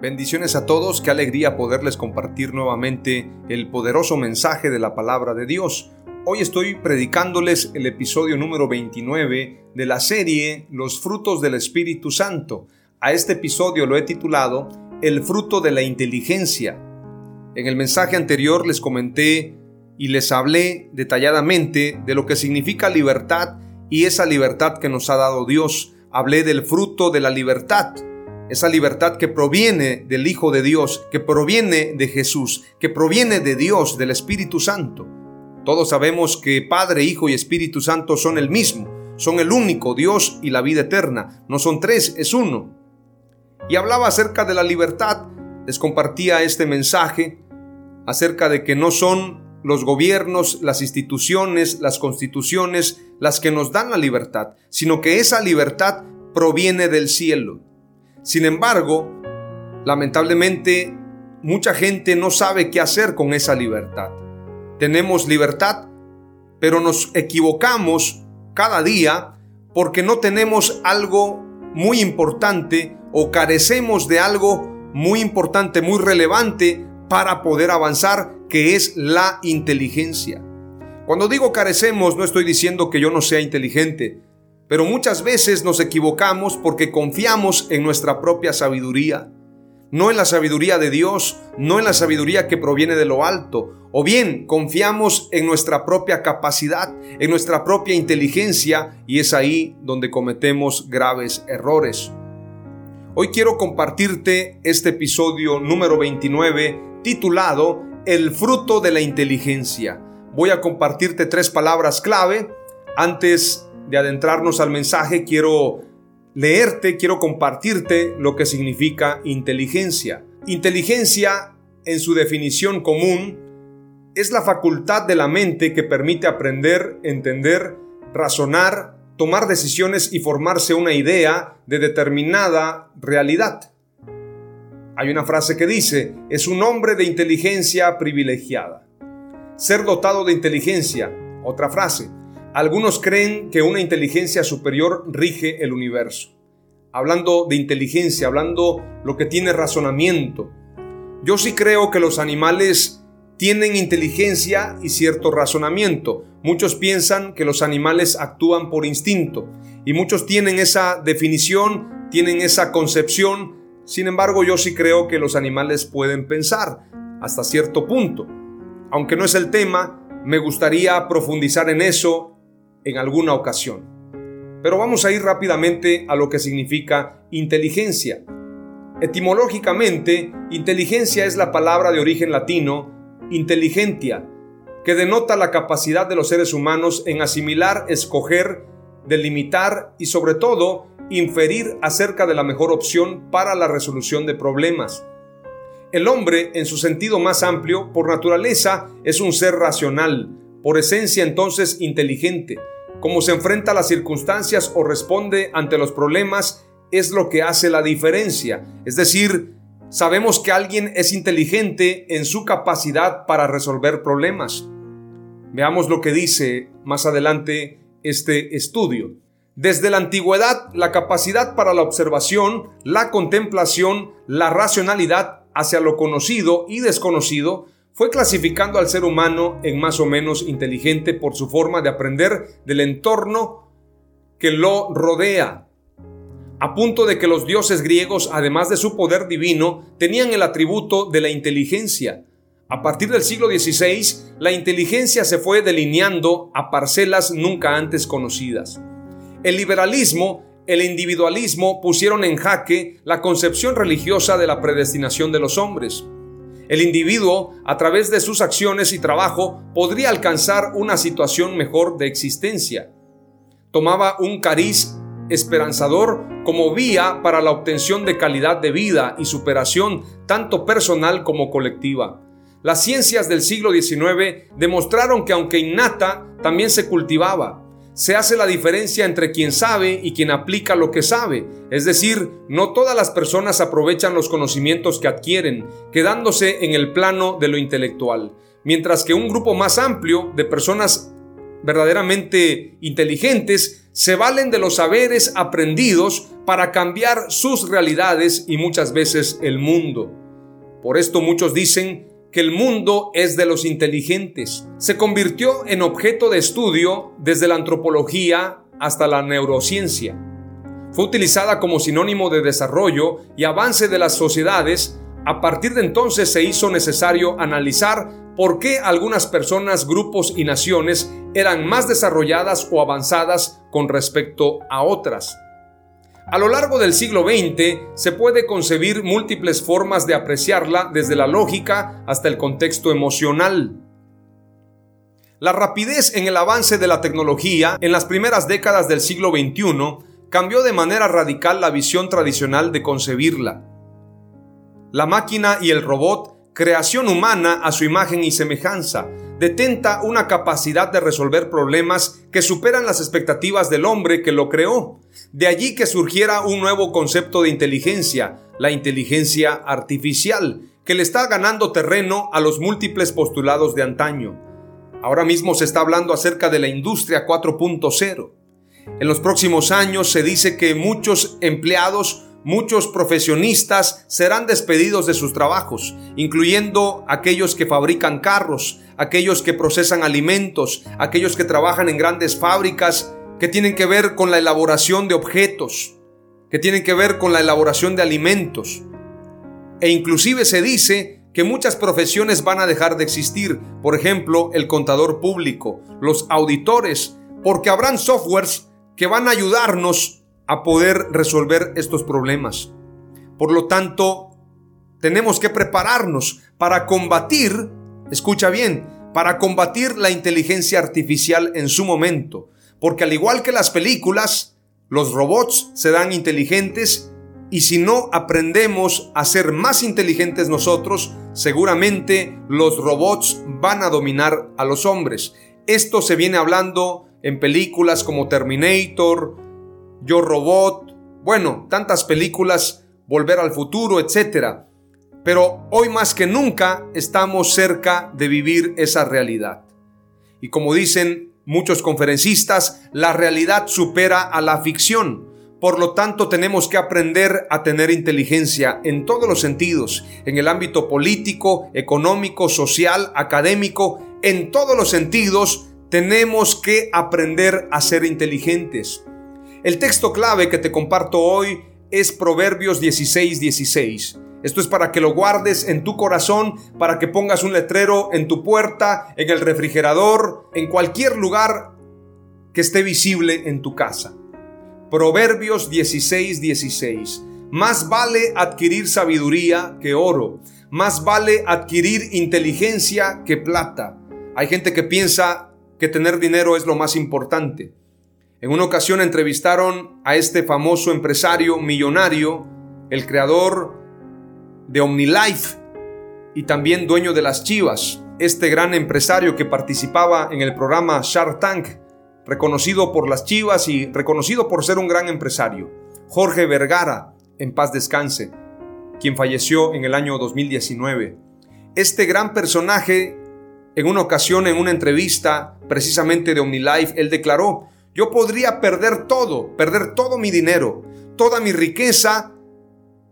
Bendiciones a todos, qué alegría poderles compartir nuevamente el poderoso mensaje de la palabra de Dios. Hoy estoy predicándoles el episodio número 29 de la serie Los frutos del Espíritu Santo. A este episodio lo he titulado El fruto de la inteligencia. En el mensaje anterior les comenté y les hablé detalladamente de lo que significa libertad y esa libertad que nos ha dado Dios. Hablé del fruto de la libertad esa libertad que proviene del Hijo de Dios, que proviene de Jesús, que proviene de Dios, del Espíritu Santo. Todos sabemos que Padre, Hijo y Espíritu Santo son el mismo, son el único Dios y la vida eterna. No son tres, es uno. Y hablaba acerca de la libertad, les compartía este mensaje acerca de que no son los gobiernos, las instituciones, las constituciones las que nos dan la libertad, sino que esa libertad proviene del cielo. Sin embargo, lamentablemente, mucha gente no sabe qué hacer con esa libertad. Tenemos libertad, pero nos equivocamos cada día porque no tenemos algo muy importante o carecemos de algo muy importante, muy relevante para poder avanzar, que es la inteligencia. Cuando digo carecemos, no estoy diciendo que yo no sea inteligente, pero muchas veces nos equivocamos porque confiamos en nuestra propia sabiduría, no en la sabiduría de Dios, no en la sabiduría que proviene de lo alto, o bien confiamos en nuestra propia capacidad, en nuestra propia inteligencia, y es ahí donde cometemos graves errores. Hoy quiero compartirte este episodio número 29 titulado El fruto de la inteligencia. Voy a compartirte tres palabras clave antes de adentrarnos al mensaje, quiero leerte, quiero compartirte lo que significa inteligencia. Inteligencia, en su definición común, es la facultad de la mente que permite aprender, entender, razonar, tomar decisiones y formarse una idea de determinada realidad. Hay una frase que dice, es un hombre de inteligencia privilegiada. Ser dotado de inteligencia, otra frase, algunos creen que una inteligencia superior rige el universo. Hablando de inteligencia, hablando lo que tiene razonamiento. Yo sí creo que los animales tienen inteligencia y cierto razonamiento. Muchos piensan que los animales actúan por instinto y muchos tienen esa definición, tienen esa concepción. Sin embargo, yo sí creo que los animales pueden pensar hasta cierto punto. Aunque no es el tema, me gustaría profundizar en eso en alguna ocasión. Pero vamos a ir rápidamente a lo que significa inteligencia. Etimológicamente, inteligencia es la palabra de origen latino inteligentia, que denota la capacidad de los seres humanos en asimilar, escoger, delimitar y sobre todo inferir acerca de la mejor opción para la resolución de problemas. El hombre, en su sentido más amplio, por naturaleza, es un ser racional, por esencia entonces inteligente. Cómo se enfrenta a las circunstancias o responde ante los problemas es lo que hace la diferencia. Es decir, sabemos que alguien es inteligente en su capacidad para resolver problemas. Veamos lo que dice más adelante este estudio. Desde la antigüedad, la capacidad para la observación, la contemplación, la racionalidad hacia lo conocido y desconocido, fue clasificando al ser humano en más o menos inteligente por su forma de aprender del entorno que lo rodea, a punto de que los dioses griegos, además de su poder divino, tenían el atributo de la inteligencia. A partir del siglo XVI, la inteligencia se fue delineando a parcelas nunca antes conocidas. El liberalismo, el individualismo pusieron en jaque la concepción religiosa de la predestinación de los hombres. El individuo, a través de sus acciones y trabajo, podría alcanzar una situación mejor de existencia. Tomaba un cariz esperanzador como vía para la obtención de calidad de vida y superación tanto personal como colectiva. Las ciencias del siglo XIX demostraron que aunque innata, también se cultivaba. Se hace la diferencia entre quien sabe y quien aplica lo que sabe. Es decir, no todas las personas aprovechan los conocimientos que adquieren, quedándose en el plano de lo intelectual, mientras que un grupo más amplio de personas verdaderamente inteligentes se valen de los saberes aprendidos para cambiar sus realidades y muchas veces el mundo. Por esto muchos dicen que el mundo es de los inteligentes. Se convirtió en objeto de estudio desde la antropología hasta la neurociencia. Fue utilizada como sinónimo de desarrollo y avance de las sociedades. A partir de entonces se hizo necesario analizar por qué algunas personas, grupos y naciones eran más desarrolladas o avanzadas con respecto a otras. A lo largo del siglo XX se puede concebir múltiples formas de apreciarla desde la lógica hasta el contexto emocional. La rapidez en el avance de la tecnología en las primeras décadas del siglo XXI cambió de manera radical la visión tradicional de concebirla. La máquina y el robot creación humana a su imagen y semejanza, detenta una capacidad de resolver problemas que superan las expectativas del hombre que lo creó. De allí que surgiera un nuevo concepto de inteligencia, la inteligencia artificial, que le está ganando terreno a los múltiples postulados de antaño. Ahora mismo se está hablando acerca de la industria 4.0. En los próximos años se dice que muchos empleados muchos profesionistas serán despedidos de sus trabajos, incluyendo aquellos que fabrican carros, aquellos que procesan alimentos, aquellos que trabajan en grandes fábricas que tienen que ver con la elaboración de objetos, que tienen que ver con la elaboración de alimentos. E inclusive se dice que muchas profesiones van a dejar de existir, por ejemplo, el contador público, los auditores, porque habrán softwares que van a ayudarnos a poder resolver estos problemas. Por lo tanto, tenemos que prepararnos para combatir, escucha bien, para combatir la inteligencia artificial en su momento. Porque al igual que las películas, los robots se dan inteligentes y si no aprendemos a ser más inteligentes nosotros, seguramente los robots van a dominar a los hombres. Esto se viene hablando en películas como Terminator, yo Robot, bueno, tantas películas, Volver al futuro, etc. Pero hoy más que nunca estamos cerca de vivir esa realidad. Y como dicen muchos conferencistas, la realidad supera a la ficción. Por lo tanto, tenemos que aprender a tener inteligencia en todos los sentidos, en el ámbito político, económico, social, académico, en todos los sentidos tenemos que aprender a ser inteligentes. El texto clave que te comparto hoy es Proverbios 16, 16. Esto es para que lo guardes en tu corazón, para que pongas un letrero en tu puerta, en el refrigerador, en cualquier lugar que esté visible en tu casa. Proverbios 16, 16. Más vale adquirir sabiduría que oro, más vale adquirir inteligencia que plata. Hay gente que piensa que tener dinero es lo más importante. En una ocasión entrevistaron a este famoso empresario millonario, el creador de OmniLife y también dueño de las Chivas, este gran empresario que participaba en el programa Shark Tank, reconocido por las Chivas y reconocido por ser un gran empresario, Jorge Vergara, en paz descanse, quien falleció en el año 2019. Este gran personaje, en una ocasión, en una entrevista precisamente de OmniLife, él declaró, yo podría perder todo, perder todo mi dinero, toda mi riqueza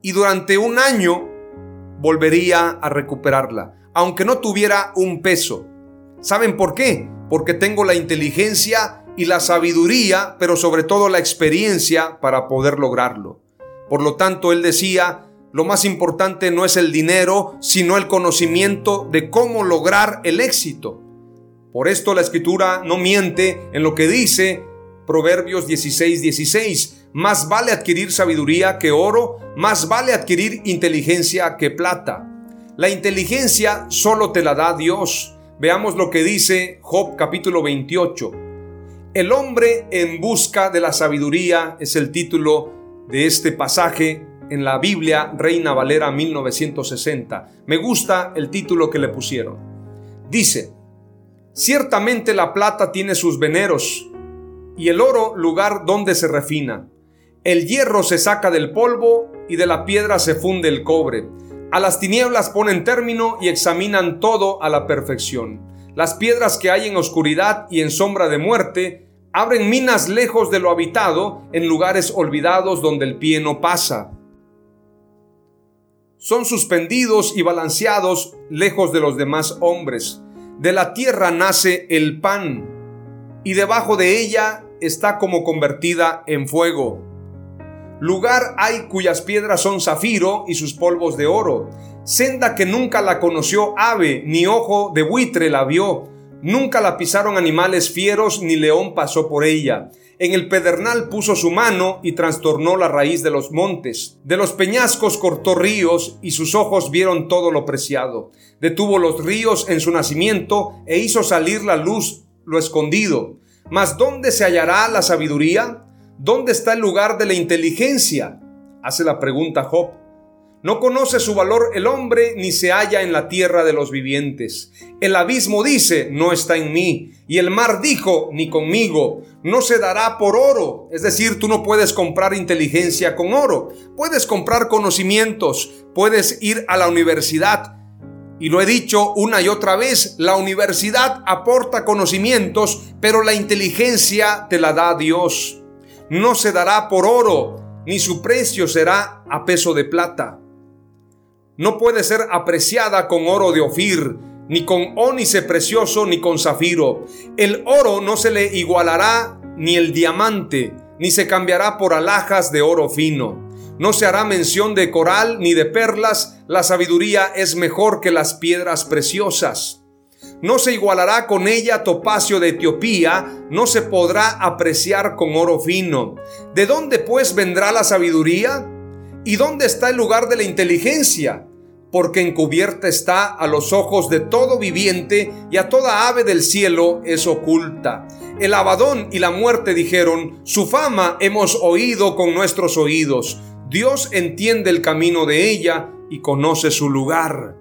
y durante un año volvería a recuperarla, aunque no tuviera un peso. ¿Saben por qué? Porque tengo la inteligencia y la sabiduría, pero sobre todo la experiencia para poder lograrlo. Por lo tanto, él decía, lo más importante no es el dinero, sino el conocimiento de cómo lograr el éxito. Por esto la escritura no miente en lo que dice Proverbios 16, 16. Más vale adquirir sabiduría que oro, más vale adquirir inteligencia que plata. La inteligencia solo te la da Dios. Veamos lo que dice Job capítulo 28. El hombre en busca de la sabiduría es el título de este pasaje en la Biblia Reina Valera 1960. Me gusta el título que le pusieron. Dice, Ciertamente la plata tiene sus veneros, y el oro lugar donde se refina. El hierro se saca del polvo, y de la piedra se funde el cobre. A las tinieblas ponen término y examinan todo a la perfección. Las piedras que hay en oscuridad y en sombra de muerte abren minas lejos de lo habitado, en lugares olvidados donde el pie no pasa. Son suspendidos y balanceados lejos de los demás hombres de la tierra nace el pan, y debajo de ella está como convertida en fuego. Lugar hay cuyas piedras son zafiro y sus polvos de oro. Senda que nunca la conoció ave, ni ojo de buitre la vio. Nunca la pisaron animales fieros, ni león pasó por ella. En el pedernal puso su mano y trastornó la raíz de los montes. De los peñascos cortó ríos y sus ojos vieron todo lo preciado. Detuvo los ríos en su nacimiento e hizo salir la luz lo escondido. Mas ¿dónde se hallará la sabiduría? ¿Dónde está el lugar de la inteligencia? Hace la pregunta Job. No conoce su valor el hombre ni se halla en la tierra de los vivientes. El abismo dice, no está en mí. Y el mar dijo, ni conmigo. No se dará por oro. Es decir, tú no puedes comprar inteligencia con oro. Puedes comprar conocimientos. Puedes ir a la universidad. Y lo he dicho una y otra vez, la universidad aporta conocimientos, pero la inteligencia te la da Dios. No se dará por oro, ni su precio será a peso de plata no puede ser apreciada con oro de Ofir, ni con ónice precioso, ni con zafiro. El oro no se le igualará ni el diamante, ni se cambiará por alhajas de oro fino. No se hará mención de coral ni de perlas, la sabiduría es mejor que las piedras preciosas. No se igualará con ella topacio de Etiopía, no se podrá apreciar con oro fino. ¿De dónde pues vendrá la sabiduría? ¿Y dónde está el lugar de la inteligencia? Porque encubierta está a los ojos de todo viviente y a toda ave del cielo es oculta. El abadón y la muerte dijeron, su fama hemos oído con nuestros oídos. Dios entiende el camino de ella y conoce su lugar.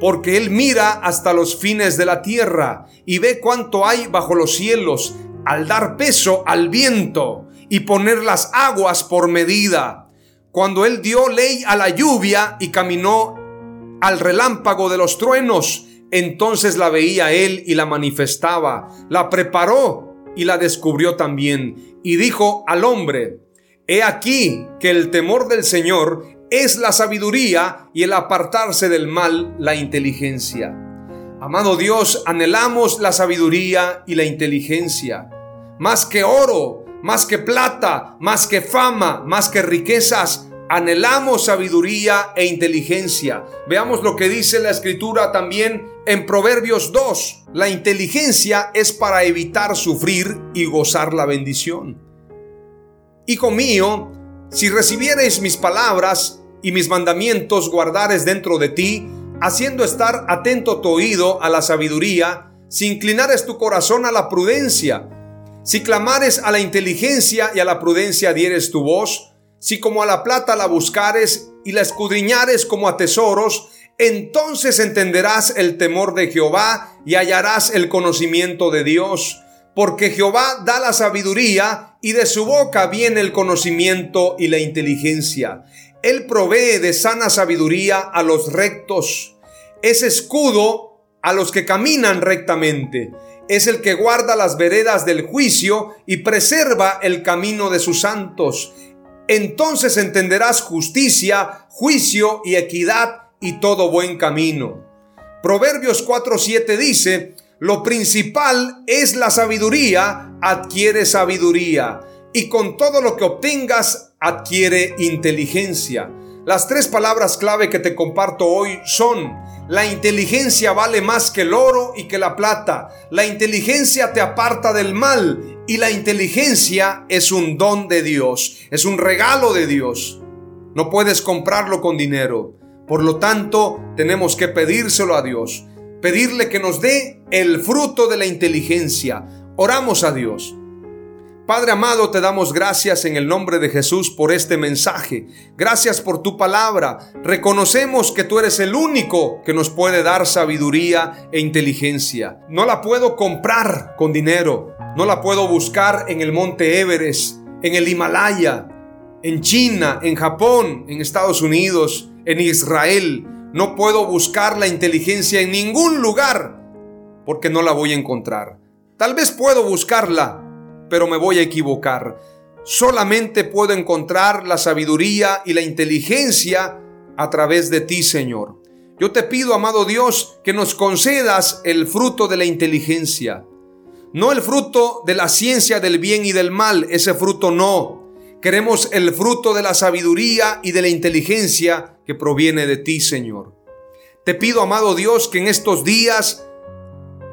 Porque Él mira hasta los fines de la tierra y ve cuánto hay bajo los cielos, al dar peso al viento y poner las aguas por medida cuando él dio ley a la lluvia y caminó al relámpago de los truenos, entonces la veía él y la manifestaba, la preparó y la descubrió también, y dijo al hombre, He aquí que el temor del Señor es la sabiduría y el apartarse del mal la inteligencia. Amado Dios, anhelamos la sabiduría y la inteligencia, más que oro, más que plata, más que fama, más que riquezas. Anhelamos sabiduría e inteligencia. Veamos lo que dice la escritura también en Proverbios 2. La inteligencia es para evitar sufrir y gozar la bendición. Hijo mío, si recibiereis mis palabras y mis mandamientos guardares dentro de ti, haciendo estar atento tu oído a la sabiduría, si inclinares tu corazón a la prudencia, si clamares a la inteligencia y a la prudencia dieres tu voz, si como a la plata la buscares y la escudriñares como a tesoros, entonces entenderás el temor de Jehová y hallarás el conocimiento de Dios, porque Jehová da la sabiduría y de su boca viene el conocimiento y la inteligencia. Él provee de sana sabiduría a los rectos, es escudo a los que caminan rectamente es el que guarda las veredas del juicio y preserva el camino de sus santos. Entonces entenderás justicia, juicio y equidad y todo buen camino. Proverbios 4:7 dice, lo principal es la sabiduría, adquiere sabiduría, y con todo lo que obtengas, adquiere inteligencia. Las tres palabras clave que te comparto hoy son, la inteligencia vale más que el oro y que la plata, la inteligencia te aparta del mal y la inteligencia es un don de Dios, es un regalo de Dios. No puedes comprarlo con dinero. Por lo tanto, tenemos que pedírselo a Dios, pedirle que nos dé el fruto de la inteligencia. Oramos a Dios. Padre amado, te damos gracias en el nombre de Jesús por este mensaje. Gracias por tu palabra. Reconocemos que tú eres el único que nos puede dar sabiduría e inteligencia. No la puedo comprar con dinero. No la puedo buscar en el monte Everest, en el Himalaya, en China, en Japón, en Estados Unidos, en Israel. No puedo buscar la inteligencia en ningún lugar porque no la voy a encontrar. Tal vez puedo buscarla pero me voy a equivocar. Solamente puedo encontrar la sabiduría y la inteligencia a través de ti, Señor. Yo te pido, amado Dios, que nos concedas el fruto de la inteligencia. No el fruto de la ciencia del bien y del mal, ese fruto no. Queremos el fruto de la sabiduría y de la inteligencia que proviene de ti, Señor. Te pido, amado Dios, que en estos días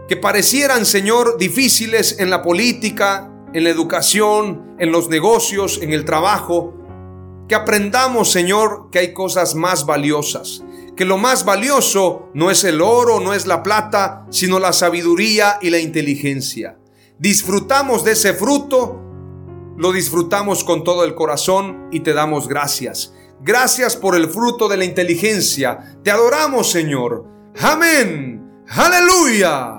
que parecieran, Señor, difíciles en la política, en la educación, en los negocios, en el trabajo. Que aprendamos, Señor, que hay cosas más valiosas. Que lo más valioso no es el oro, no es la plata, sino la sabiduría y la inteligencia. Disfrutamos de ese fruto, lo disfrutamos con todo el corazón y te damos gracias. Gracias por el fruto de la inteligencia. Te adoramos, Señor. Amén. Aleluya.